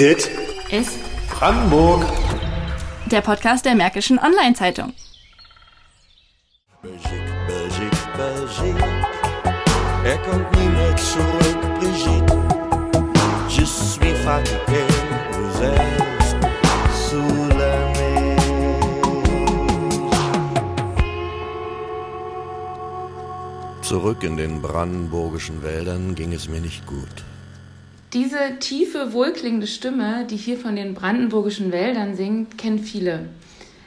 Dit ist Brandenburg. der Podcast der Märkischen Online-Zeitung. Belgique, Belgique, Belgique. Er kommt nie mehr zurück, Brigitte. Je suis fatigué, vous êtes sous la Zurück in den brandenburgischen Wäldern ging es mir nicht gut. Diese tiefe, wohlklingende Stimme, die hier von den brandenburgischen Wäldern singt, kennen viele.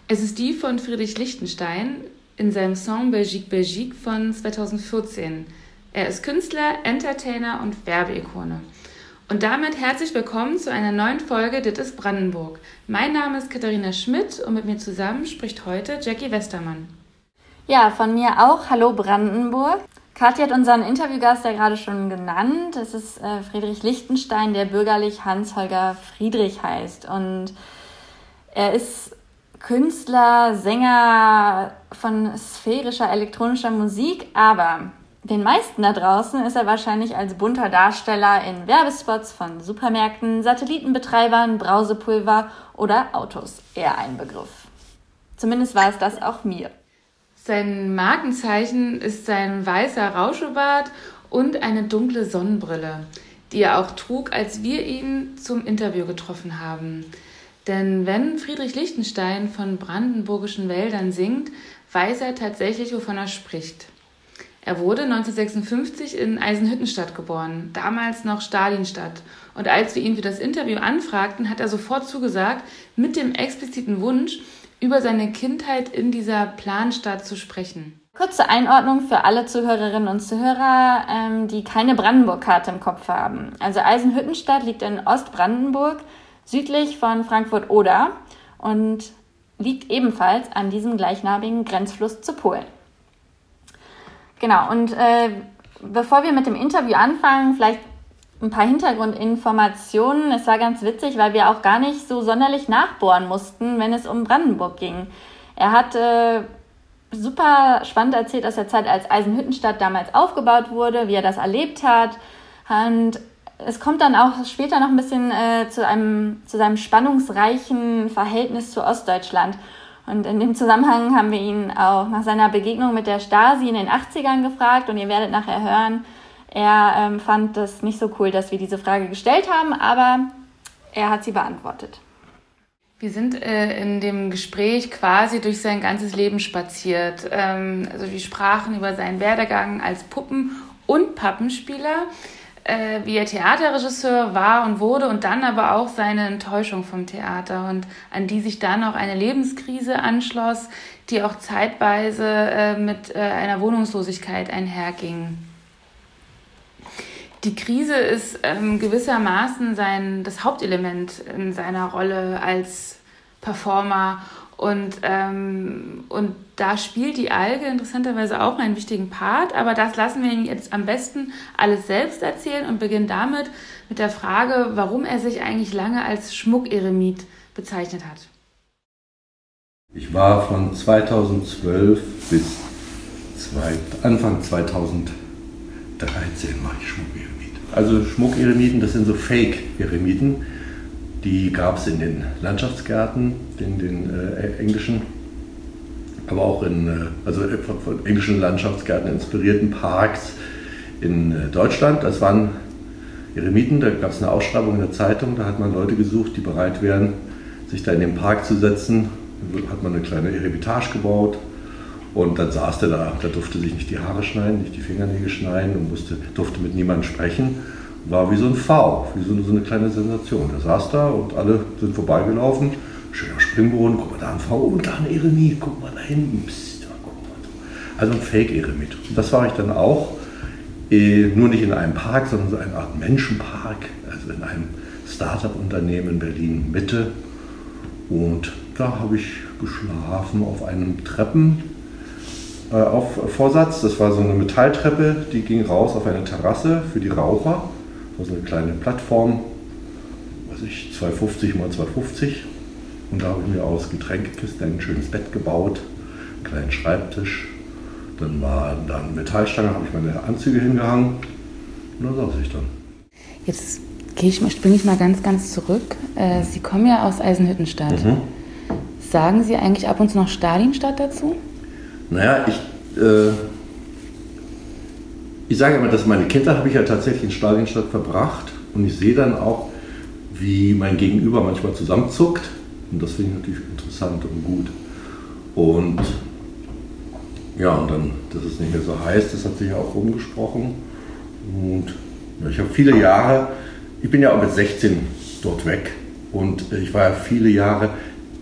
Es ist die von Friedrich Lichtenstein in seinem Song Belgique Belgique von 2014. Er ist Künstler, Entertainer und Werbeikone. Und damit herzlich willkommen zu einer neuen Folge Dit ist Brandenburg. Mein Name ist Katharina Schmidt und mit mir zusammen spricht heute Jackie Westermann. Ja, von mir auch. Hallo Brandenburg. Katja hat unseren Interviewgast ja gerade schon genannt. Es ist äh, Friedrich Lichtenstein, der bürgerlich Hans-Holger Friedrich heißt. Und er ist Künstler, Sänger von sphärischer elektronischer Musik, aber den meisten da draußen ist er wahrscheinlich als bunter Darsteller in Werbespots von Supermärkten, Satellitenbetreibern, Brausepulver oder Autos eher ein Begriff. Zumindest war es das auch mir. Sein Markenzeichen ist sein weißer Rauschebart und eine dunkle Sonnenbrille, die er auch trug, als wir ihn zum Interview getroffen haben. Denn wenn Friedrich Lichtenstein von brandenburgischen Wäldern singt, weiß er tatsächlich, wovon er spricht. Er wurde 1956 in Eisenhüttenstadt geboren, damals noch Stalinstadt. Und als wir ihn für das Interview anfragten, hat er sofort zugesagt, mit dem expliziten Wunsch, über seine Kindheit in dieser Planstadt zu sprechen. Kurze Einordnung für alle Zuhörerinnen und Zuhörer, ähm, die keine Brandenburg-Karte im Kopf haben. Also Eisenhüttenstadt liegt in Ostbrandenburg, südlich von Frankfurt-Oder und liegt ebenfalls an diesem gleichnamigen Grenzfluss zu Polen. Genau, und äh, bevor wir mit dem Interview anfangen, vielleicht ein paar Hintergrundinformationen. Es war ganz witzig, weil wir auch gar nicht so sonderlich nachbohren mussten, wenn es um Brandenburg ging. Er hat äh, super spannend erzählt aus der Zeit, als Eisenhüttenstadt damals aufgebaut wurde, wie er das erlebt hat. Und es kommt dann auch später noch ein bisschen äh, zu, einem, zu seinem spannungsreichen Verhältnis zu Ostdeutschland. Und in dem Zusammenhang haben wir ihn auch nach seiner Begegnung mit der Stasi in den 80ern gefragt und ihr werdet nachher hören, er ähm, fand das nicht so cool, dass wir diese Frage gestellt haben, aber er hat sie beantwortet. Wir sind äh, in dem Gespräch quasi durch sein ganzes Leben spaziert. Ähm, also wir sprachen über seinen Werdegang als Puppen- und Pappenspieler, äh, wie er Theaterregisseur war und wurde und dann aber auch seine Enttäuschung vom Theater und an die sich dann auch eine Lebenskrise anschloss, die auch zeitweise äh, mit äh, einer Wohnungslosigkeit einherging die Krise ist ähm, gewissermaßen sein, das Hauptelement in seiner Rolle als Performer. Und, ähm, und da spielt die Alge interessanterweise auch einen wichtigen Part, aber das lassen wir ihn jetzt am besten alles selbst erzählen und beginnen damit mit der Frage, warum er sich eigentlich lange als Schmuckeremit bezeichnet hat. Ich war von 2012 bis zwei, Anfang 2013 war ich Schmuckeremit. Also Schmuckeremiten, das sind so Fake-Eremiten. Die gab es in den Landschaftsgärten, den, den äh, englischen, aber auch in äh, also von englischen Landschaftsgärten inspirierten Parks in äh, Deutschland. Das waren Eremiten, da gab es eine Ausschreibung in der Zeitung, da hat man Leute gesucht, die bereit wären, sich da in den Park zu setzen. Da hat man eine kleine Eremitage gebaut, und dann saß der da, der durfte sich nicht die Haare schneiden, nicht die Fingernägel schneiden und musste, durfte mit niemandem sprechen. War wie so ein V, wie so eine, so eine kleine Sensation. Der saß da und alle sind vorbeigelaufen. Schöner Springboden, guck mal da ein V und da ein Eremit, guck mal da hinten. Psst, guck mal. Also ein Fake-Eremit. Das war ich dann auch. Eh, nur nicht in einem Park, sondern so eine Art Menschenpark, also in einem Startup-Unternehmen in Berlin Mitte. Und da habe ich geschlafen auf einem Treppen äh, auf Vorsatz. Das war so eine Metalltreppe, die ging raus auf eine Terrasse für die Raucher. Das war so eine kleine Plattform, weiß ich, 250 mal 250. Und da habe ich mir aus Getränkekisten ein schönes Bett gebaut, einen kleinen Schreibtisch. Dann war da eine Metallstange, habe ich meine Anzüge hingehangen. Und da saß ich dann. Jetzt gehe ich, springe ich mal ganz, ganz zurück. Äh, Sie kommen ja aus Eisenhüttenstadt. Mhm. Sagen Sie eigentlich ab und zu noch Stalinstadt dazu? Naja, ich, äh, ich sage immer, dass meine Kindheit habe ich ja tatsächlich in Stalinstadt verbracht und ich sehe dann auch, wie mein Gegenüber manchmal zusammenzuckt und das finde ich natürlich interessant und gut. Und ja, und dann, dass es nicht mehr so heiß, das hat sich ja auch rumgesprochen. Und ja, ich habe viele Jahre, ich bin ja auch mit 16 dort weg und ich war ja viele Jahre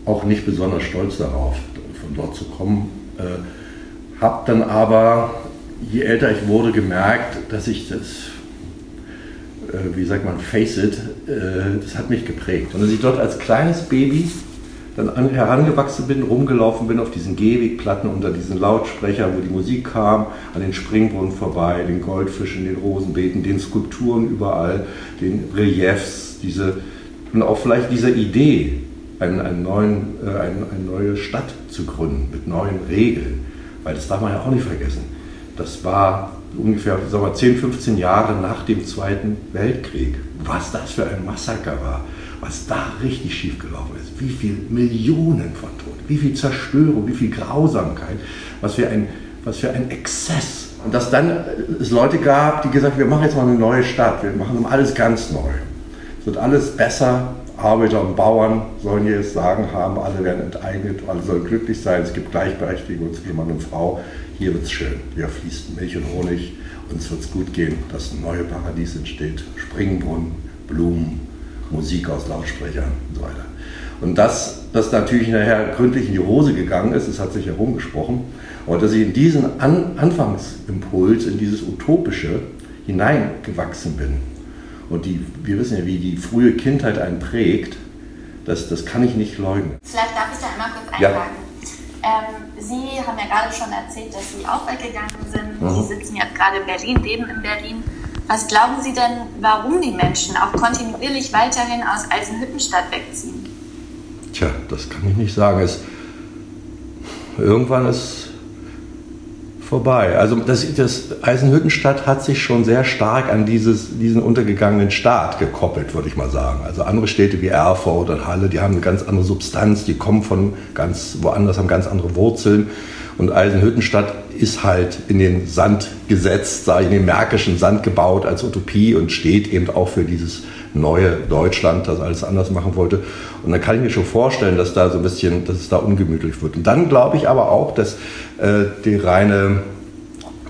auch nicht besonders stolz darauf, von dort zu kommen. Äh, habe dann aber, je älter ich wurde, gemerkt, dass ich das, äh, wie sagt man, face it, äh, das hat mich geprägt. Und als ich dort als kleines Baby dann an, herangewachsen bin, rumgelaufen bin auf diesen Gehwegplatten unter diesen Lautsprechern, wo die Musik kam, an den Springbrunnen vorbei, den Goldfischen, den Rosenbeeten, den Skulpturen überall, den Reliefs, diese, und auch vielleicht dieser Idee, einen, einen neuen, äh, eine, eine neue Stadt zu gründen mit neuen Regeln. Weil das darf man ja auch nicht vergessen. Das war ungefähr sagen wir, 10, 15 Jahre nach dem Zweiten Weltkrieg. Was das für ein Massaker war was da richtig schiefgelaufen ist, wie viele Millionen von Toten, wie viel Zerstörung, wie viel Grausamkeit, was für ein, was für ein Exzess. Und dass dann es Leute gab, die gesagt haben, wir machen jetzt mal eine neue Stadt, wir machen alles ganz neu. Es wird alles besser, Arbeiter und Bauern sollen hier das Sagen haben, alle werden enteignet, alle sollen glücklich sein, es gibt Gleichberechtigung zwischen Mann und Frau. Hier wird es schön, hier fließt Milch und Honig, uns wird es gut gehen, dass ein neues Paradies entsteht, Springbrunnen, Blumen, Musik aus Lautsprechern und so weiter. Und dass das natürlich nachher gründlich in die Hose gegangen ist, das hat sich herumgesprochen, aber dass ich in diesen An Anfangsimpuls, in dieses Utopische hineingewachsen bin. Und die, wir wissen ja, wie die frühe Kindheit einen prägt, das, das kann ich nicht leugnen. Vielleicht darf ich da einmal kurz einhaken. Ja. Ähm, Sie haben ja gerade schon erzählt, dass Sie auch weggegangen sind. Mhm. Sie sitzen jetzt gerade in Berlin, leben in Berlin. Was glauben Sie denn, warum die Menschen auch kontinuierlich weiterhin aus Eisenhüttenstadt wegziehen? Tja, das kann ich nicht sagen. Es, irgendwann ist vorbei. Also das, das Eisenhüttenstadt hat sich schon sehr stark an dieses, diesen untergegangenen Staat gekoppelt, würde ich mal sagen. Also andere Städte wie Erfurt und Halle, die haben eine ganz andere Substanz, die kommen von ganz woanders, haben ganz andere Wurzeln. Und Eisenhüttenstadt ist halt in den Sand gesetzt, sei in den märkischen Sand gebaut als Utopie und steht eben auch für dieses neue Deutschland, das alles anders machen wollte. Und dann kann ich mir schon vorstellen, dass da so ein bisschen, dass es da ungemütlich wird. Und dann glaube ich aber auch, dass die reine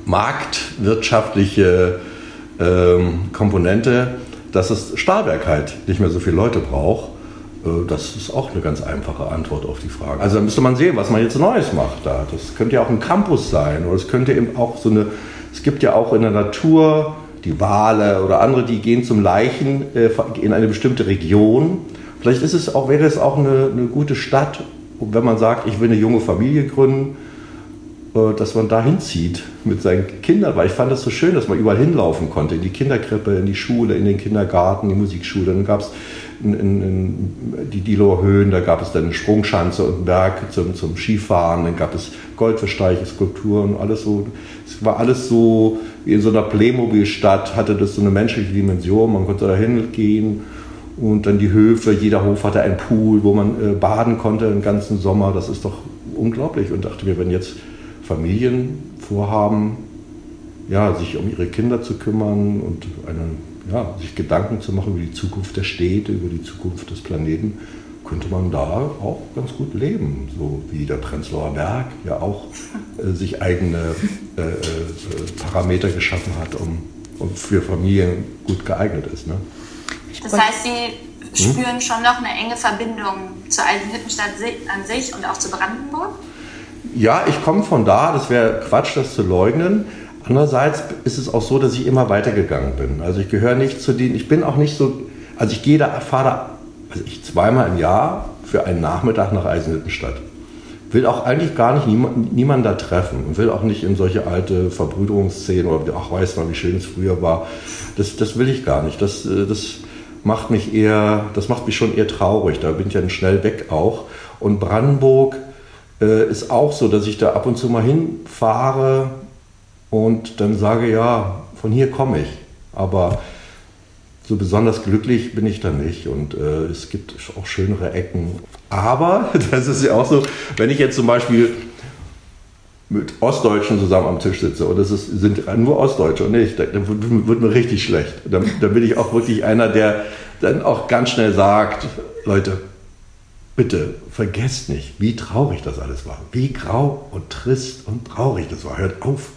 marktwirtschaftliche ähm, Komponente, dass das Stahlwerk halt nicht mehr so viele Leute braucht äh, das ist auch eine ganz einfache Antwort auf die Frage. Also da müsste man sehen, was man jetzt Neues macht da. Das könnte ja auch ein Campus sein oder es könnte eben auch so eine, es gibt ja auch in der Natur die Wale oder andere, die gehen zum Leichen äh, in eine bestimmte Region. Vielleicht ist es auch, wäre es auch eine, eine gute Stadt, wenn man sagt, ich will eine junge Familie gründen, äh, dass man da hinzieht mit seinen Kindern, weil ich fand das so schön, dass man überall hinlaufen konnte, in die Kinderkrippe, in die Schule, in den Kindergarten, in die Musikschule. Dann gab es die Diloer Höhen, da gab es dann eine Sprungschanze und einen Berg zum, zum Skifahren, dann gab es Goldversteiche, Skulpturen, alles so. Es war alles so wie in so einer Playmobil-Stadt, hatte das so eine menschliche Dimension, man konnte da hingehen und dann die Höfe, jeder Hof hatte einen Pool, wo man äh, baden konnte den ganzen Sommer, das ist doch unglaublich. Und dachte mir, wenn jetzt Familien vorhaben, ja, sich um ihre Kinder zu kümmern und eine ja, sich Gedanken zu machen über die Zukunft der Städte, über die Zukunft des Planeten, könnte man da auch ganz gut leben. So wie der Prenzlauer Berg ja auch äh, sich eigene äh, äh, Parameter geschaffen hat, um, um, für Familien gut geeignet ist. Ne? Das heißt, Sie hm? spüren schon noch eine enge Verbindung zur alten Hüttenstadt an sich und auch zu Brandenburg? Ja, ich komme von da, das wäre Quatsch, das zu leugnen. Andererseits ist es auch so, dass ich immer weitergegangen bin. Also ich gehöre nicht zu denen, ich bin auch nicht so, also ich gehe da, fahre da, also ich zweimal im Jahr für einen Nachmittag nach Eisenhüttenstadt. Will auch eigentlich gar nicht niemand, niemanden da treffen und will auch nicht in solche alte Verbrüderungsszenen oder ach, weiß noch, wie schön es früher war. Das, das will ich gar nicht. Das, äh, das macht mich eher, das macht mich schon eher traurig. Da bin ich dann schnell weg auch. Und Brandenburg äh, ist auch so, dass ich da ab und zu mal hinfahre, und dann sage, ja, von hier komme ich. Aber so besonders glücklich bin ich da nicht und äh, es gibt auch schönere Ecken. Aber, das ist ja auch so, wenn ich jetzt zum Beispiel mit Ostdeutschen zusammen am Tisch sitze und es sind nur Ostdeutsche und ich, dann wird mir richtig schlecht. Dann, dann bin ich auch wirklich einer, der dann auch ganz schnell sagt, Leute, bitte vergesst nicht, wie traurig das alles war. Wie grau und trist und traurig das war. Hört auf.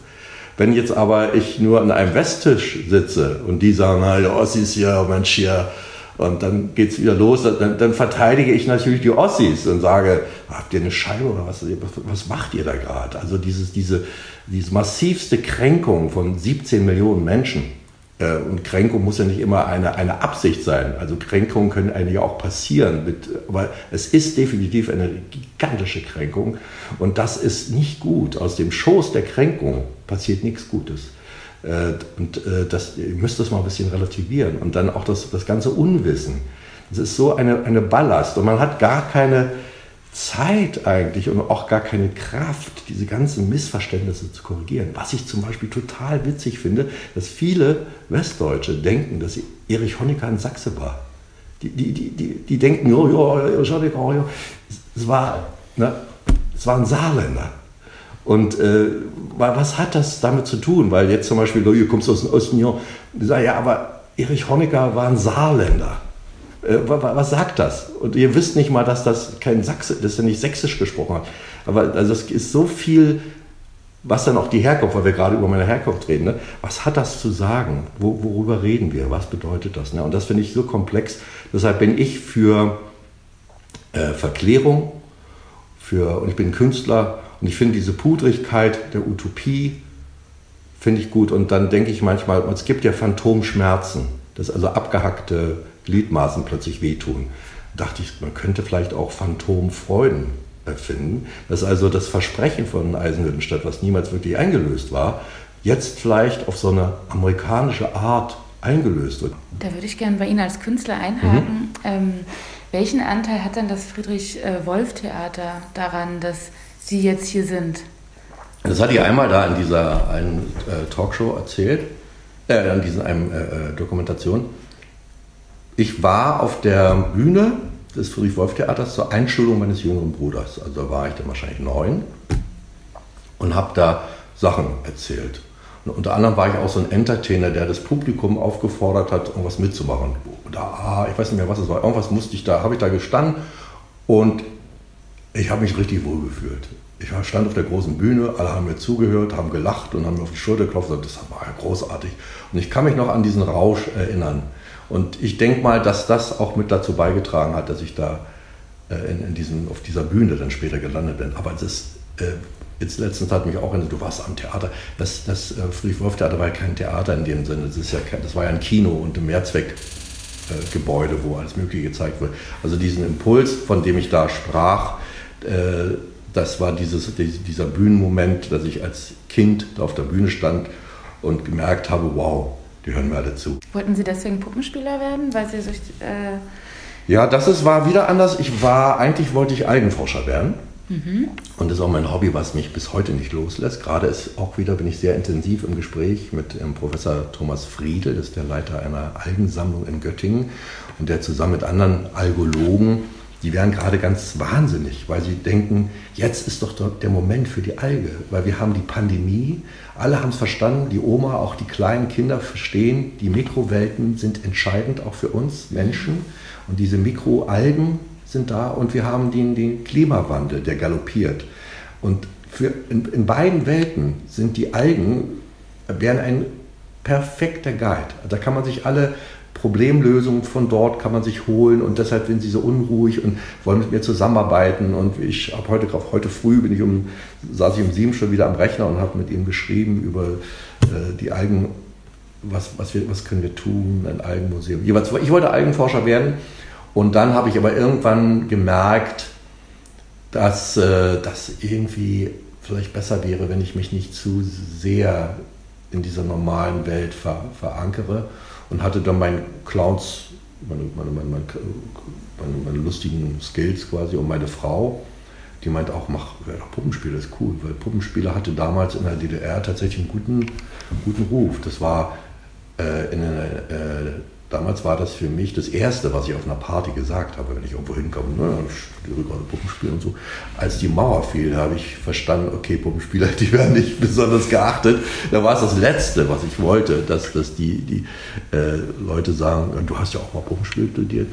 Wenn jetzt aber ich nur an einem Westtisch sitze und die sagen, der Ossis hier, Mensch hier, und dann geht es wieder los. Dann, dann, verteidige ich natürlich die Ossis und sage, habt ihr eine Scheibe oder was, was macht ihr da gerade? Also dieses, diese, diese massivste Kränkung von 17 Millionen Menschen. Äh, und Kränkung muss ja nicht immer eine, eine Absicht sein. Also Kränkungen können eigentlich auch passieren. Mit, aber es ist definitiv eine gigantische Kränkung. Und das ist nicht gut. Aus dem Schoß der Kränkung passiert nichts Gutes. Äh, und äh, das, ihr müsst das mal ein bisschen relativieren. Und dann auch das, das ganze Unwissen. Das ist so eine, eine Ballast. Und man hat gar keine Zeit eigentlich und auch gar keine Kraft, diese ganzen Missverständnisse zu korrigieren. Was ich zum Beispiel total witzig finde, dass viele Westdeutsche denken, dass Erich Honecker ein Sachse war. Die, die, die, die, die denken, oh, ja, Erich Honecker, oh, ja. Es war, ne, es war ein Saarländer. Und äh, was hat das damit zu tun? Weil jetzt zum Beispiel, du kommst aus dem Osten, ja, ja, aber Erich Honecker war ein Saarländer. Äh, was sagt das? Und ihr wisst nicht mal, dass das kein Sachse, dass er nicht sächsisch gesprochen hat. Aber also es ist so viel, was dann auch die Herkunft, weil wir gerade über meine Herkunft reden, ne? was hat das zu sagen? Wo, worüber reden wir? Was bedeutet das? Ne? Und das finde ich so komplex. Deshalb bin ich für äh, Verklärung, für, und ich bin Künstler, und ich finde diese Pudrigkeit der Utopie, finde ich gut. Und dann denke ich manchmal, es gibt ja Phantomschmerzen, dass also abgehackte Gliedmaßen plötzlich wehtun. Da dachte ich, man könnte vielleicht auch Phantomfreuden erfinden, dass also das Versprechen von Eisenhüttenstadt, was niemals wirklich eingelöst war, jetzt vielleicht auf so eine amerikanische Art eingelöst wird. Da würde ich gerne bei Ihnen als Künstler einhaken. Mhm. Ähm, welchen Anteil hat denn das Friedrich-Wolf-Theater daran, dass Sie jetzt hier sind? Das hatte ich einmal da in dieser einen äh, Talkshow erzählt, äh, in dieser einen, äh, äh, Dokumentation. Ich war auf der Bühne des Friedrich-Wolf-Theaters zur Einschulung meines jüngeren Bruders. Also da war ich dann wahrscheinlich neun und habe da Sachen erzählt. Und unter anderem war ich auch so ein Entertainer, der das Publikum aufgefordert hat, irgendwas mitzumachen. Oder, ah, ich weiß nicht mehr, was es war. Irgendwas musste ich da, habe ich da gestanden und ich habe mich richtig wohl gefühlt. Ich stand auf der großen Bühne, alle haben mir zugehört, haben gelacht und haben mir auf die Schulter geklopft das war ja großartig. Und ich kann mich noch an diesen Rausch erinnern. Und ich denke mal, dass das auch mit dazu beigetragen hat, dass ich da äh, in, in diesen, auf dieser Bühne dann später gelandet bin. Aber es ist, äh, jetzt letztens hat mich auch erinnert, du warst am Theater. Das, das äh, Friedrich-Wolf-Theater war ja kein Theater in dem Sinne. Das, ist ja kein, das war ja ein Kino und ein Mehrzweckgebäude, wo alles Mögliche gezeigt wird. Also diesen Impuls, von dem ich da sprach, äh, das war dieses, dieser Bühnenmoment, dass ich als Kind da auf der Bühne stand und gemerkt habe, wow, die hören mir alle zu. Wollten Sie deswegen Puppenspieler werden, weil Sie sich... Äh ja, das ist, war wieder anders. Ich war, eigentlich wollte ich Algenforscher werden. Mhm. Und das ist auch mein Hobby, was mich bis heute nicht loslässt. Gerade ist auch wieder, bin ich sehr intensiv im Gespräch mit dem Professor Thomas Friedel, das ist der Leiter einer Algensammlung in Göttingen. Und der zusammen mit anderen Algologen die werden gerade ganz wahnsinnig, weil sie denken, jetzt ist doch der Moment für die Alge, weil wir haben die Pandemie, alle haben es verstanden, die Oma, auch die kleinen Kinder verstehen, die Mikrowelten sind entscheidend auch für uns Menschen und diese Mikroalgen sind da und wir haben den, den Klimawandel, der galoppiert. Und für, in, in beiden Welten sind die Algen, wären ein perfekter Guide. Da kann man sich alle Problemlösungen von dort kann man sich holen und deshalb sind sie so unruhig und wollen mit mir zusammenarbeiten und ich habe heute, heute früh bin ich um, saß ich um sieben schon wieder am Rechner und habe mit ihm geschrieben über äh, die Algen, was, was, wir, was können wir tun, ein Algenmuseum. Ich wollte Algenforscher werden und dann habe ich aber irgendwann gemerkt, dass äh, das irgendwie vielleicht besser wäre, wenn ich mich nicht zu sehr in dieser normalen Welt ver verankere und hatte dann meinen Clowns, meine, meine, meine, meine, lustigen Skills quasi und meine Frau, die meint auch, mach ja, Puppenspieler ist cool, weil Puppenspieler hatte damals in der DDR tatsächlich einen guten, guten Ruf. Das war äh, in äh, damals war das für mich das Erste, was ich auf einer Party gesagt habe, wenn ich irgendwo hinkomme. Ne, ich gerade Puppenspiel und so. Als die Mauer fiel, habe ich verstanden, okay, Puppenspieler, die werden nicht besonders geachtet. Da war es das Letzte, was ich wollte, dass, dass die, die äh, Leute sagen, du hast ja auch mal Puppenspiel studiert.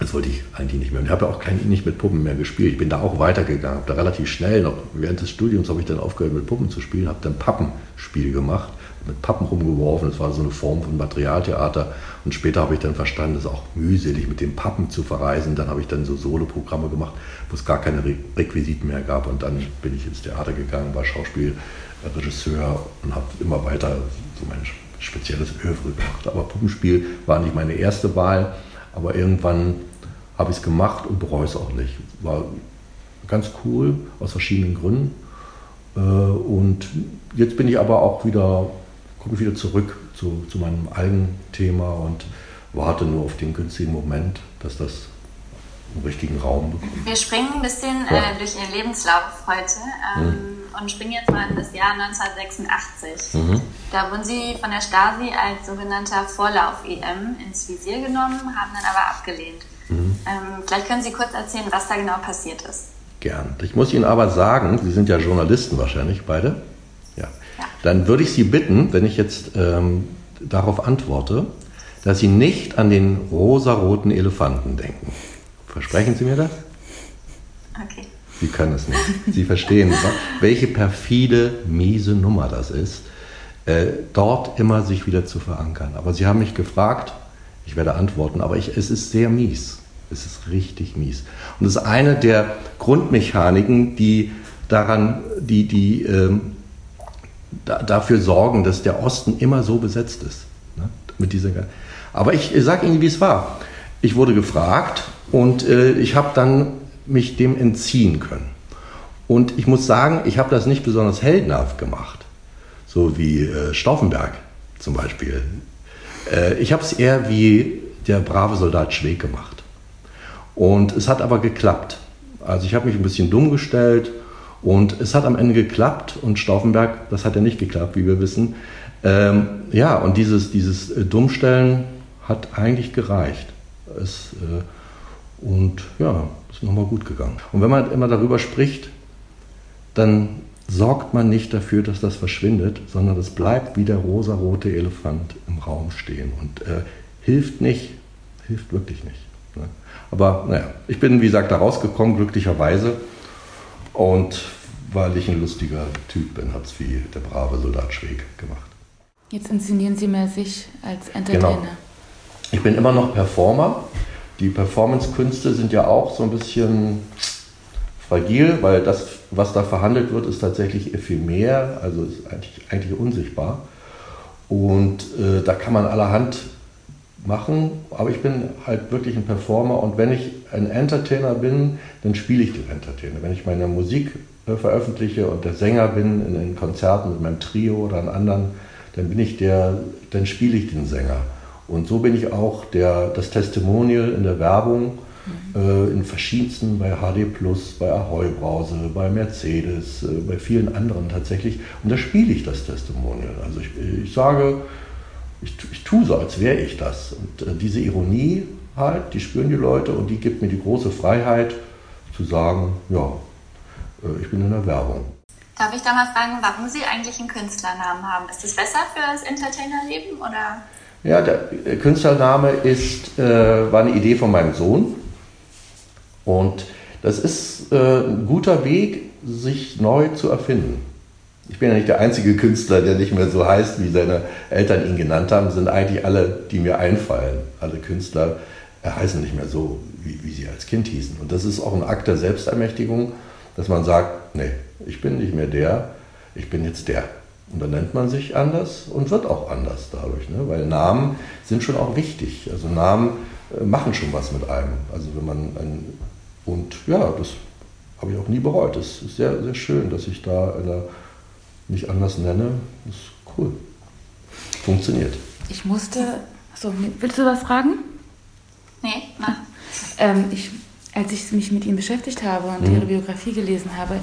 Das wollte ich eigentlich nicht mehr. Und ich habe ja auch kein, nicht mit Puppen mehr gespielt. Ich bin da auch weitergegangen, habe da relativ schnell noch, während des Studiums habe ich dann aufgehört mit Puppen zu spielen, habe dann Pappenspiel gemacht mit Pappen rumgeworfen. Das war so eine Form von Materialtheater. Und später habe ich dann verstanden, es auch mühselig, mit den Pappen zu verreisen. Dann habe ich dann so Soloprogramme gemacht, wo es gar keine Requisiten mehr gab. Und dann bin ich ins Theater gegangen, war Schauspielregisseur und habe immer weiter so mein spezielles Övre gemacht. Aber Puppenspiel war nicht meine erste Wahl. Aber irgendwann habe ich es gemacht und bereue es auch nicht. War ganz cool aus verschiedenen Gründen. Äh, und jetzt bin ich aber auch wieder komme ich wieder zurück zu, zu meinem eigenen Thema und warte nur auf den günstigen Moment, dass das einen richtigen Raum bekommt. Wir springen ein bisschen ja. äh, durch Ihren Lebenslauf heute ähm, mhm. und springen jetzt mal in das Jahr 1986. Mhm. Da wurden Sie von der Stasi als sogenannter Vorlauf-EM ins Visier genommen, haben dann aber abgelehnt. Mhm. Ähm, vielleicht können Sie kurz erzählen, was da genau passiert ist. Gern. Ich muss Ihnen aber sagen, Sie sind ja Journalisten wahrscheinlich beide dann würde ich Sie bitten, wenn ich jetzt ähm, darauf antworte, dass Sie nicht an den rosaroten Elefanten denken. Versprechen Sie mir das? Okay. Sie können es nicht. Sie verstehen, welche perfide, miese Nummer das ist, äh, dort immer sich wieder zu verankern. Aber Sie haben mich gefragt, ich werde antworten, aber ich, es ist sehr mies. Es ist richtig mies. Und es ist eine der Grundmechaniken, die daran, die, die ähm, da, dafür sorgen, dass der Osten immer so besetzt ist. Ne? Mit dieser, aber ich, ich sage Ihnen, wie es war. Ich wurde gefragt und äh, ich habe dann mich dem entziehen können. Und ich muss sagen, ich habe das nicht besonders heldenhaft gemacht, so wie äh, Stauffenberg zum Beispiel. Äh, ich habe es eher wie der brave Soldat Schweg gemacht. Und es hat aber geklappt. Also ich habe mich ein bisschen dumm gestellt und es hat am Ende geklappt und Stauffenberg, das hat ja nicht geklappt, wie wir wissen. Ähm, ja, und dieses, dieses äh, Dummstellen hat eigentlich gereicht. Es, äh, und ja, ist nochmal gut gegangen. Und wenn man immer darüber spricht, dann sorgt man nicht dafür, dass das verschwindet, sondern es bleibt wie der rosarote Elefant im Raum stehen und äh, hilft nicht, hilft wirklich nicht. Ne? Aber naja, ich bin, wie gesagt, da rausgekommen, glücklicherweise. Und weil ich ein lustiger Typ bin, hat es wie der brave Soldat Schweg gemacht. Jetzt inszenieren Sie mehr sich als Entertainer. Genau. Ich bin immer noch Performer. Die Performance-Künste sind ja auch so ein bisschen fragil, weil das, was da verhandelt wird, ist tatsächlich ephemer, also ist eigentlich, eigentlich unsichtbar. Und äh, da kann man allerhand machen, aber ich bin halt wirklich ein Performer und wenn ich ein Entertainer bin, dann spiele ich den Entertainer. Wenn ich meine Musik äh, veröffentliche und der Sänger bin in den Konzerten mit meinem Trio oder an anderen, dann bin ich der, dann spiele ich den Sänger. Und so bin ich auch der, das Testimonial in der Werbung, mhm. äh, in verschiedensten, bei HD Plus, bei Ahoy Brause, bei Mercedes, äh, bei vielen anderen tatsächlich. Und da spiele ich das Testimonial. Also ich, ich sage, ich, ich tue so, als wäre ich das. Und äh, diese Ironie halt, die spüren die Leute und die gibt mir die große Freiheit zu sagen, ja, äh, ich bin in der Werbung. Darf ich da mal fragen, warum Sie eigentlich einen Künstlernamen haben? Ist das besser für das Entertainerleben oder? Ja, der Künstlername ist, äh, war eine Idee von meinem Sohn. Und das ist äh, ein guter Weg, sich neu zu erfinden. Ich bin ja nicht der einzige Künstler, der nicht mehr so heißt, wie seine Eltern ihn genannt haben. Sind eigentlich alle, die mir einfallen. Alle Künstler heißen nicht mehr so, wie, wie sie als Kind hießen. Und das ist auch ein Akt der Selbstermächtigung, dass man sagt, nee, ich bin nicht mehr der, ich bin jetzt der. Und dann nennt man sich anders und wird auch anders dadurch, ne? weil Namen sind schon auch wichtig. Also Namen äh, machen schon was mit einem. Also wenn man ein, und ja, das habe ich auch nie bereut. Es ist sehr, sehr schön, dass ich da eine mich anders nenne, ist cool. Funktioniert. Ich musste. Achso, willst du was fragen? Nee, mach. Ähm, ich, als ich mich mit ihm beschäftigt habe und mhm. ihre Biografie gelesen habe,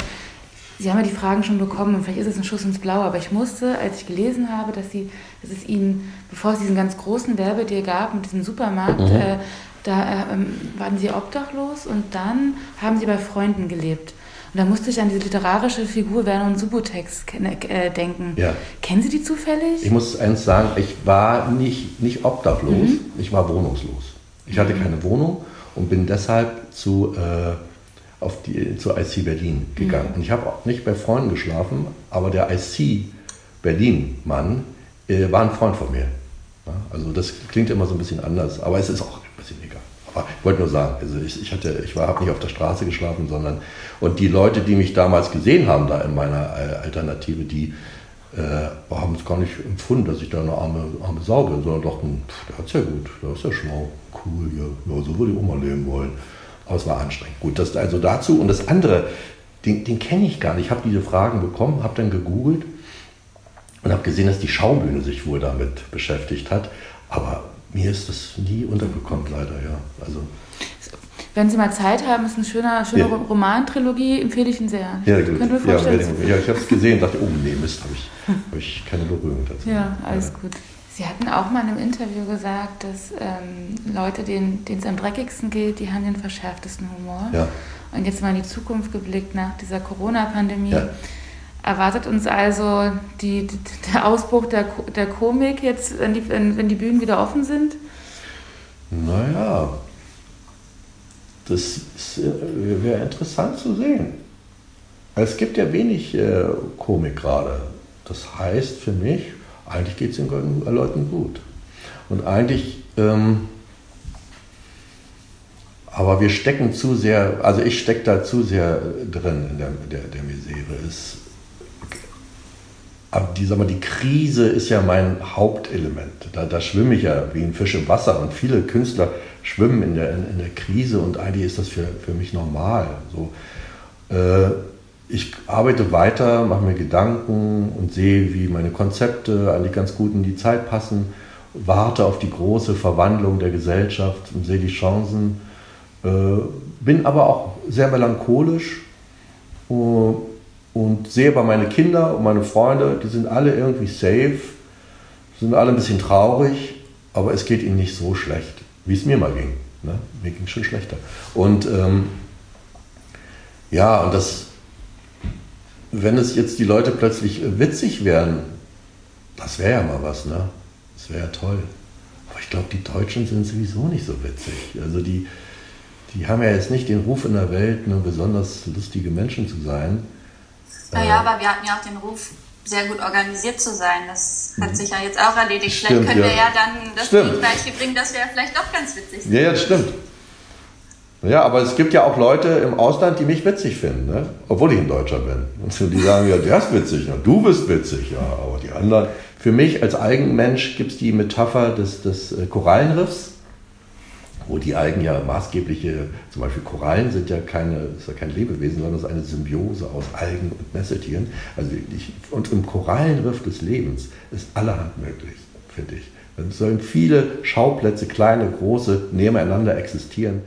Sie haben ja die Fragen schon bekommen und vielleicht ist es ein Schuss ins Blaue, aber ich musste, als ich gelesen habe, dass, Sie, dass es Ihnen, bevor es diesen ganz großen Werbedeal gab mit diesem Supermarkt, mhm. äh, da äh, waren Sie obdachlos und dann haben Sie bei Freunden gelebt. Und da musste ich an diese literarische Figur Vernon Subutex äh, denken. Ja. Kennen Sie die zufällig? Ich muss eins sagen, ich war nicht, nicht obdachlos, mhm. ich war wohnungslos. Ich hatte keine Wohnung und bin deshalb zu, äh, auf die, zu IC Berlin gegangen. Mhm. Und ich habe auch nicht bei Freunden geschlafen, aber der IC Berlin-Mann äh, war ein Freund von mir. Ja, also das klingt immer so ein bisschen anders, aber es ist auch ein bisschen egal. Ich wollte nur sagen, also ich, ich, ich habe nicht auf der Straße geschlafen, sondern und die Leute, die mich damals gesehen haben da in meiner äh, Alternative, die äh, haben es gar nicht empfunden, dass ich da eine arme, arme Sau bin, sondern dachten, pff, der hat's ja gut, der ist ja schlau, cool, ja, ja so würde ich auch mal leben wollen. Aber es war anstrengend. Gut, das also dazu. Und das andere, den, den kenne ich gar nicht. Ich habe diese Fragen bekommen, habe dann gegoogelt und habe gesehen, dass die Schaubühne sich wohl damit beschäftigt hat. Aber mir ist das nie untergekommen, leider, ja. Also, wenn Sie mal Zeit haben, ist eine schöne, schöne ja. Romantrilogie, empfehle ich Ihnen sehr. Ja, gut. Können ja, ja, ich habe es gesehen, dachte, oh nee, Mist, habe ich, hab ich keine Berührung dazu. Ja, alles ja. gut. Sie hatten auch mal in einem Interview gesagt, dass ähm, Leute, denen es am dreckigsten geht, die haben den verschärftesten Humor. Ja. Und jetzt mal in die Zukunft geblickt nach dieser Corona-Pandemie. Ja. Erwartet uns also die, der Ausbruch der, der Komik jetzt, wenn die, wenn, die Bühnen wieder offen sind? Naja, das äh, wäre interessant zu sehen. Es gibt ja wenig äh, Komik gerade. Das heißt für mich, eigentlich geht es den Leuten gut. Und eigentlich, ähm, aber wir stecken zu sehr, also ich stecke da zu sehr drin in der, der, der Misere. Es, aber die, sag mal, die Krise ist ja mein Hauptelement. Da, da schwimme ich ja wie ein Fisch im Wasser. Und viele Künstler schwimmen in der, in, in der Krise. Und eigentlich ist das für, für mich normal. So, äh, ich arbeite weiter, mache mir Gedanken und sehe, wie meine Konzepte eigentlich ganz gut in die Zeit passen, warte auf die große Verwandlung der Gesellschaft und sehe die Chancen, äh, bin aber auch sehr melancholisch. Äh, und sehe bei meine Kinder und meine Freunde, die sind alle irgendwie safe, sind alle ein bisschen traurig, aber es geht ihnen nicht so schlecht, wie es mir mal ging. Ne? Mir ging es schon schlechter. Und ähm, ja, und das wenn es jetzt die Leute plötzlich witzig wären, das wäre ja mal was, ne? Das wäre ja toll. Aber ich glaube, die Deutschen sind sowieso nicht so witzig. Also die, die haben ja jetzt nicht den Ruf in der Welt, nur besonders lustige Menschen zu sein. Naja, aber wir hatten ja auch den Ruf, sehr gut organisiert zu sein. Das hat mhm. sich ja jetzt auch erledigt. Stimmt, vielleicht können ja. wir ja dann das Gleiche bringen, dass wir ja vielleicht doch ganz witzig sind. Ja, ja, das stimmt. Ja, aber es gibt ja auch Leute im Ausland, die mich witzig finden, ne? obwohl ich ein Deutscher bin. Und die sagen, ja, der ist witzig, ja, du bist witzig, ja, aber die anderen. Für mich als Algenmensch gibt es die Metapher des, des äh, Korallenriffs, wo die Algen ja maßgebliche, zum Beispiel Korallen sind ja keine, ist ja kein Lebewesen, sondern es ist eine Symbiose aus Algen und Nesseltieren. Also ich, und im Korallenriff des Lebens ist allerhand möglich, finde ich. Es sollen viele Schauplätze, kleine, große, nebeneinander existieren.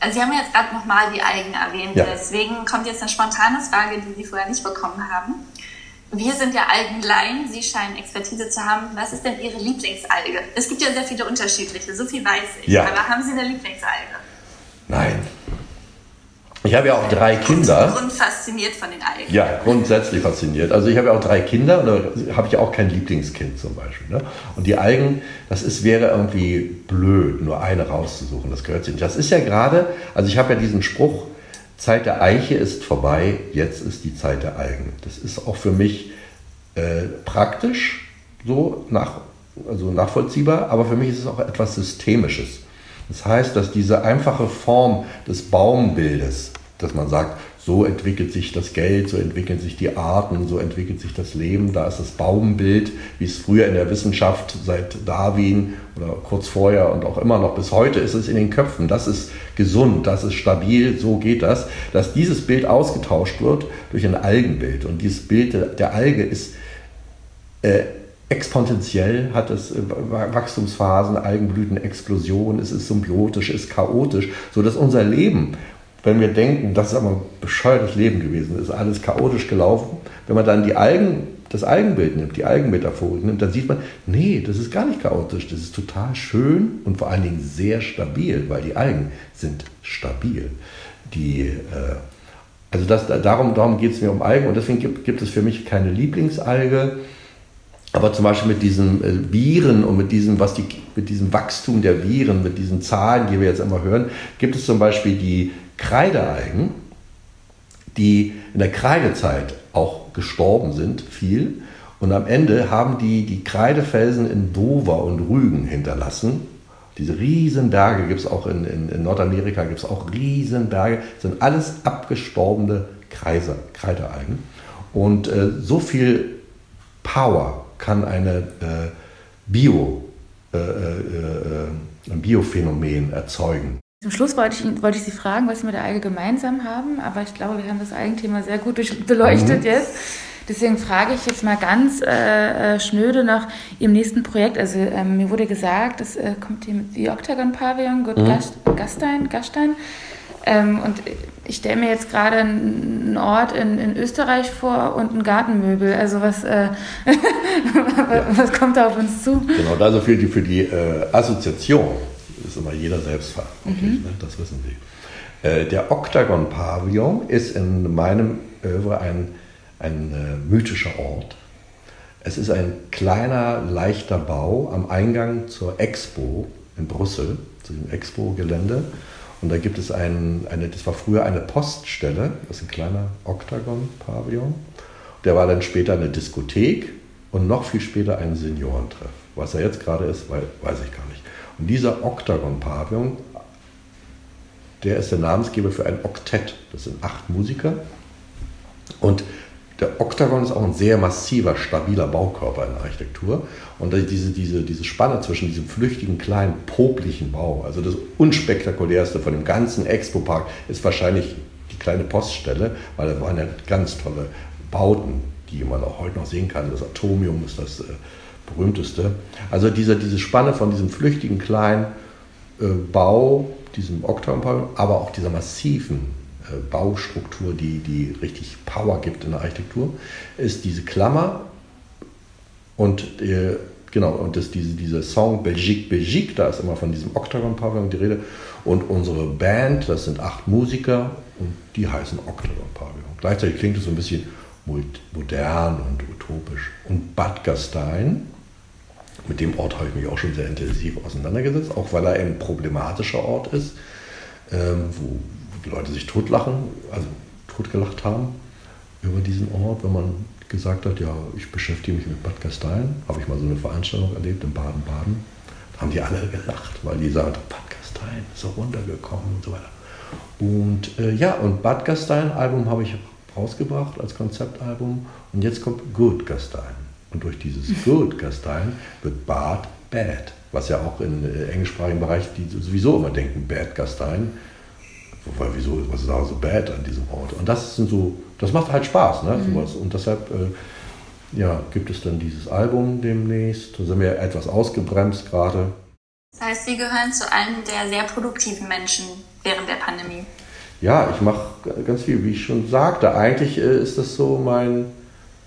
Also Sie haben jetzt gerade nochmal die Algen erwähnt, ja. deswegen kommt jetzt eine spontane Frage, die Sie vorher nicht bekommen haben. Wir sind ja Algenlaien, Sie scheinen Expertise zu haben. Was ist denn Ihre Lieblingsalge? Es gibt ja sehr viele unterschiedliche, so viel weiß ich. Ja. Aber haben Sie eine Lieblingsalge? Nein, ich habe ja auch drei Kinder. Und fasziniert von den Algen. Ja, grundsätzlich fasziniert. Also ich habe ja auch drei Kinder und da habe ich auch kein Lieblingskind zum Beispiel. Ne? Und die Algen, das ist, wäre irgendwie blöd, nur eine rauszusuchen. Das gehört sich nicht. Das ist ja gerade, also ich habe ja diesen Spruch, Zeit der Eiche ist vorbei, jetzt ist die Zeit der Algen. Das ist auch für mich äh, praktisch so nach, also nachvollziehbar, aber für mich ist es auch etwas Systemisches. Das heißt, dass diese einfache Form des Baumbildes, dass man sagt, so entwickelt sich das Geld, so entwickeln sich die Arten, so entwickelt sich das Leben. Da ist das Baumbild, wie es früher in der Wissenschaft seit Darwin oder kurz vorher und auch immer noch bis heute ist es in den Köpfen. Das ist gesund, das ist stabil, so geht das. Dass dieses Bild ausgetauscht wird durch ein Algenbild. Und dieses Bild der Alge ist äh, exponentiell, hat es äh, Wachstumsphasen, Algenblüten, Explosion, es ist symbiotisch, es ist chaotisch, sodass unser Leben wenn wir denken, das ist aber ein bescheuertes Leben gewesen, ist alles chaotisch gelaufen, wenn man dann die Algen, das Algenbild nimmt, die Algenmetaphorik nimmt, dann sieht man, nee, das ist gar nicht chaotisch, das ist total schön und vor allen Dingen sehr stabil, weil die Algen sind stabil. Die, äh, also das, darum, darum geht es mir um Algen und deswegen gibt, gibt es für mich keine Lieblingsalge. Aber zum Beispiel mit diesen äh, Viren und mit diesem, was die, mit diesem Wachstum der Viren, mit diesen Zahlen, die wir jetzt immer hören, gibt es zum Beispiel die Kreidealgen, die in der Kreidezeit auch gestorben sind, viel. Und am Ende haben die die Kreidefelsen in Dover und Rügen hinterlassen. Diese Riesenberge gibt es auch in, in, in Nordamerika, gibt es auch Riesenberge, sind alles abgestorbene Kreise, Kreidealgen. Und äh, so viel Power kann eine äh, Bio, äh, äh, äh ein Biophänomen erzeugen. Zum Schluss wollte ich, wollte ich Sie fragen, was Sie mit der Alge gemeinsam haben, aber ich glaube, wir haben das Algenthema sehr gut beleuchtet mhm. jetzt. Deswegen frage ich jetzt mal ganz äh, äh, schnöde nach Ihrem nächsten Projekt. Also ähm, mir wurde gesagt, es äh, kommt hier mit die Octagon Pavillon, Gut mhm. Gastein, Gastein. Ähm, und ich stelle mir jetzt gerade einen Ort in, in Österreich vor und ein Gartenmöbel. Also was, äh, was kommt da auf uns zu? Genau, also für die, für die äh, Assoziation ist immer jeder selbst verantwortlich, mhm. ne? das wissen Sie. Äh, der Octagon Pavillon ist in meinem Övre ein, ein äh, mythischer Ort. Es ist ein kleiner, leichter Bau am Eingang zur Expo in Brüssel, zu dem Expo-Gelände. Und da gibt es einen, eine, das war früher eine Poststelle, das ist ein kleiner Octagon-Pavillon. Der war dann später eine Diskothek und noch viel später ein Seniorentreff. Was er jetzt gerade ist, weiß ich gar nicht. Und dieser Octagon-Pavillon, der ist der Namensgeber für ein Oktett. Das sind acht Musiker. Und der Oktagon ist auch ein sehr massiver, stabiler Baukörper in der Architektur. Und diese, diese, diese Spanne zwischen diesem flüchtigen, kleinen, poplichen Bau, also das unspektakulärste von dem ganzen Expo-Park, ist wahrscheinlich die kleine Poststelle, weil da waren ja ganz tolle Bauten, die man auch heute noch sehen kann. Das Atomium ist das äh, berühmteste. Also diese, diese Spanne von diesem flüchtigen kleinen äh, Bau, diesem Oktagon, aber auch dieser massiven äh, Baustruktur, die, die richtig Power gibt in der Architektur, ist diese Klammer und äh, genau, und das, diese, dieser Song Belgique, Belgique, da ist immer von diesem Octagon-Pavillon die Rede. Und unsere Band, das sind acht Musiker und die heißen Octagon-Pavillon. Gleichzeitig klingt es so ein bisschen modern und utopisch. Und Bad Gastein, mit dem Ort habe ich mich auch schon sehr intensiv auseinandergesetzt, auch weil er ein problematischer Ort ist, ähm, wo Leute sich totlachen, also totgelacht haben über diesen Ort, wenn man gesagt hat, ja, ich beschäftige mich mit Bad Gastein, habe ich mal so eine Veranstaltung erlebt in Baden-Baden, da haben die alle gelacht, weil die sagen, Bad Gastein ist so runtergekommen und so weiter. Und äh, ja, und Bad Gastein Album habe ich rausgebracht als Konzeptalbum und jetzt kommt Good Gastein. Und durch dieses Good Gastein wird Bad Bad, was ja auch im äh, englischsprachigen Bereich die sowieso immer denken, Bad Gastein. Weil wieso, was ist da so bad an diesem Ort? Und das sind so, das macht halt Spaß, ne? Mhm. Sowas. Und deshalb äh, ja, gibt es dann dieses Album demnächst. Da sind wir etwas ausgebremst gerade. Das heißt, Sie gehören zu einem der sehr produktiven Menschen während der Pandemie. Ja, ich mache ganz viel, wie ich schon sagte. Eigentlich äh, ist das so mein,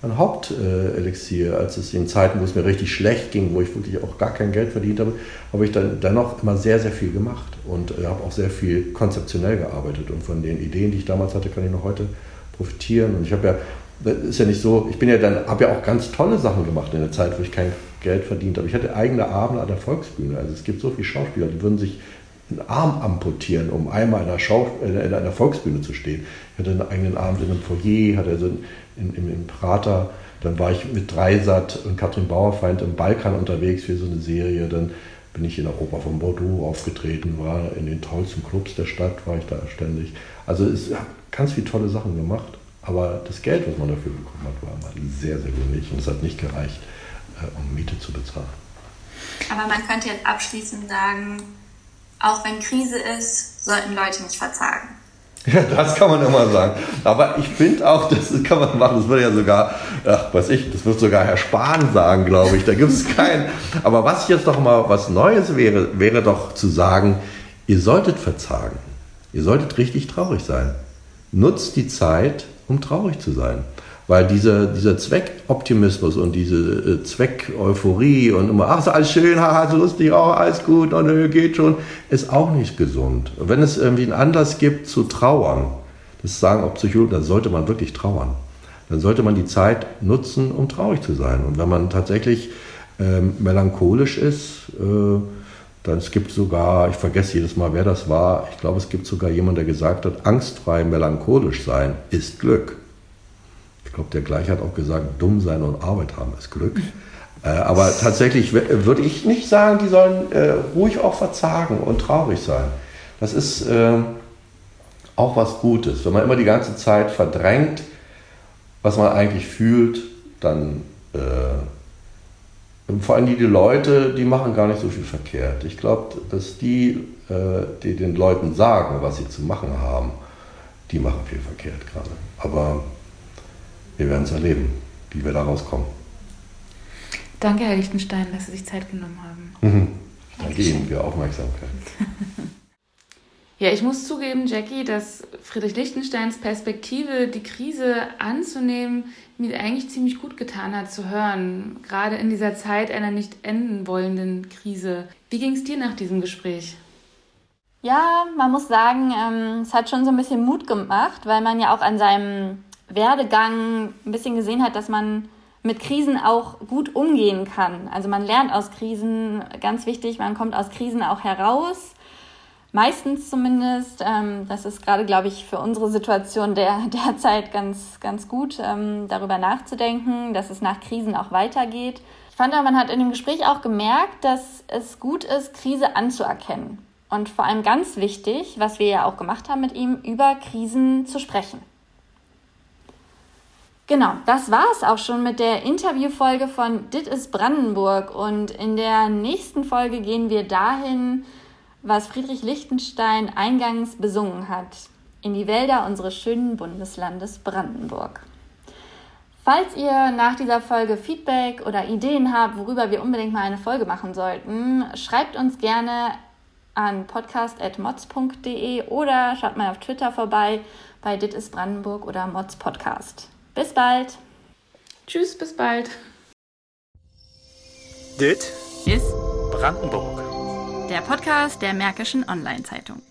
mein Hauptelixier, als es in Zeiten, wo es mir richtig schlecht ging, wo ich wirklich auch gar kein Geld verdient habe, habe ich dann dennoch immer sehr, sehr viel gemacht und äh, habe auch sehr viel konzeptionell gearbeitet. Und von den Ideen, die ich damals hatte, kann ich noch heute profitieren. Und ich habe ja, das ist ja nicht so, ich bin ja dann, habe ja auch ganz tolle Sachen gemacht in der Zeit, wo ich kein Geld verdient habe. Ich hatte eigene Abende an der Volksbühne. Also es gibt so viele Schauspieler, die würden sich einen Arm amputieren, um einmal in einer, Schau in einer Volksbühne zu stehen. Ich hatte einen eigenen Abend in einem Foyer, hatte also in, in, in Prater. Dann war ich mit Dreisat und Katrin Bauerfeind im Balkan unterwegs für so eine Serie. Dann bin ich in Oper von Bordeaux aufgetreten, war in den tollsten Clubs der Stadt, war ich da ständig. Also es hat ganz viele tolle Sachen gemacht. Aber das Geld, was man dafür bekommen hat, war sehr, sehr wenig und es hat nicht gereicht, äh, um Miete zu bezahlen. Aber man könnte jetzt abschließend sagen, auch wenn Krise ist, sollten Leute nicht verzagen. Ja, das kann man immer sagen. Aber ich finde auch, das kann man machen, das würde ja sogar, ach, weiß ich, das wird sogar Herr Spahn sagen, glaube ich. Da gibt es keinen. Aber was jetzt doch mal was Neues wäre, wäre doch zu sagen, ihr solltet verzagen. Ihr solltet richtig traurig sein. Nutzt die Zeit, um traurig zu sein. Weil dieser, dieser Zweckoptimismus und diese äh, Zweckeuphorie und immer, ach, ist alles schön, haha, so lustig, oh, alles gut, und oh, geht schon, ist auch nicht gesund. Und wenn es irgendwie einen Anlass gibt zu trauern, das sagen auch Psychologen, dann sollte man wirklich trauern. Dann sollte man die Zeit nutzen, um traurig zu sein. Und wenn man tatsächlich ähm, melancholisch ist, äh, dann es gibt sogar, ich vergesse jedes Mal, wer das war, ich glaube, es gibt sogar jemanden, der gesagt hat, angstfrei melancholisch sein ist Glück. Ich glaube, der gleich hat auch gesagt, dumm sein und Arbeit haben ist Glück. Äh, aber tatsächlich würde ich nicht sagen, die sollen äh, ruhig auch verzagen und traurig sein. Das ist äh, auch was Gutes. Wenn man immer die ganze Zeit verdrängt, was man eigentlich fühlt, dann äh, vor allem die, die Leute, die machen gar nicht so viel verkehrt. Ich glaube, dass die, äh, die den Leuten sagen, was sie zu machen haben, die machen viel verkehrt gerade. Aber wir werden es erleben, wie wir da rauskommen. Danke, Herr Lichtenstein, dass Sie sich Zeit genommen haben. Mhm. Danke Ihnen für Aufmerksamkeit. Ja, ich muss zugeben, Jackie, dass Friedrich Lichtensteins Perspektive, die Krise anzunehmen, mir eigentlich ziemlich gut getan hat zu hören. Gerade in dieser Zeit einer nicht enden wollenden Krise. Wie ging es dir nach diesem Gespräch? Ja, man muss sagen, ähm, es hat schon so ein bisschen Mut gemacht, weil man ja auch an seinem Werdegang ein bisschen gesehen hat, dass man mit Krisen auch gut umgehen kann. Also man lernt aus Krisen, ganz wichtig, man kommt aus Krisen auch heraus meistens zumindest. Ähm, das ist gerade, glaube ich, für unsere Situation der, derzeit ganz, ganz gut, ähm, darüber nachzudenken, dass es nach Krisen auch weitergeht. Ich fand, man hat in dem Gespräch auch gemerkt, dass es gut ist, Krise anzuerkennen. Und vor allem ganz wichtig, was wir ja auch gemacht haben mit ihm, über Krisen zu sprechen. Genau, das war es auch schon mit der Interviewfolge von Dit ist Brandenburg. Und in der nächsten Folge gehen wir dahin, was Friedrich Lichtenstein eingangs besungen hat, in die Wälder unseres schönen Bundeslandes Brandenburg. Falls ihr nach dieser Folge Feedback oder Ideen habt, worüber wir unbedingt mal eine Folge machen sollten, schreibt uns gerne an podcast.mods.de oder schaut mal auf Twitter vorbei bei Dit ist Brandenburg oder Mods Podcast. Bis bald. Tschüss, bis bald. Dit ist Brandenburg der Podcast der Märkischen Online-Zeitung.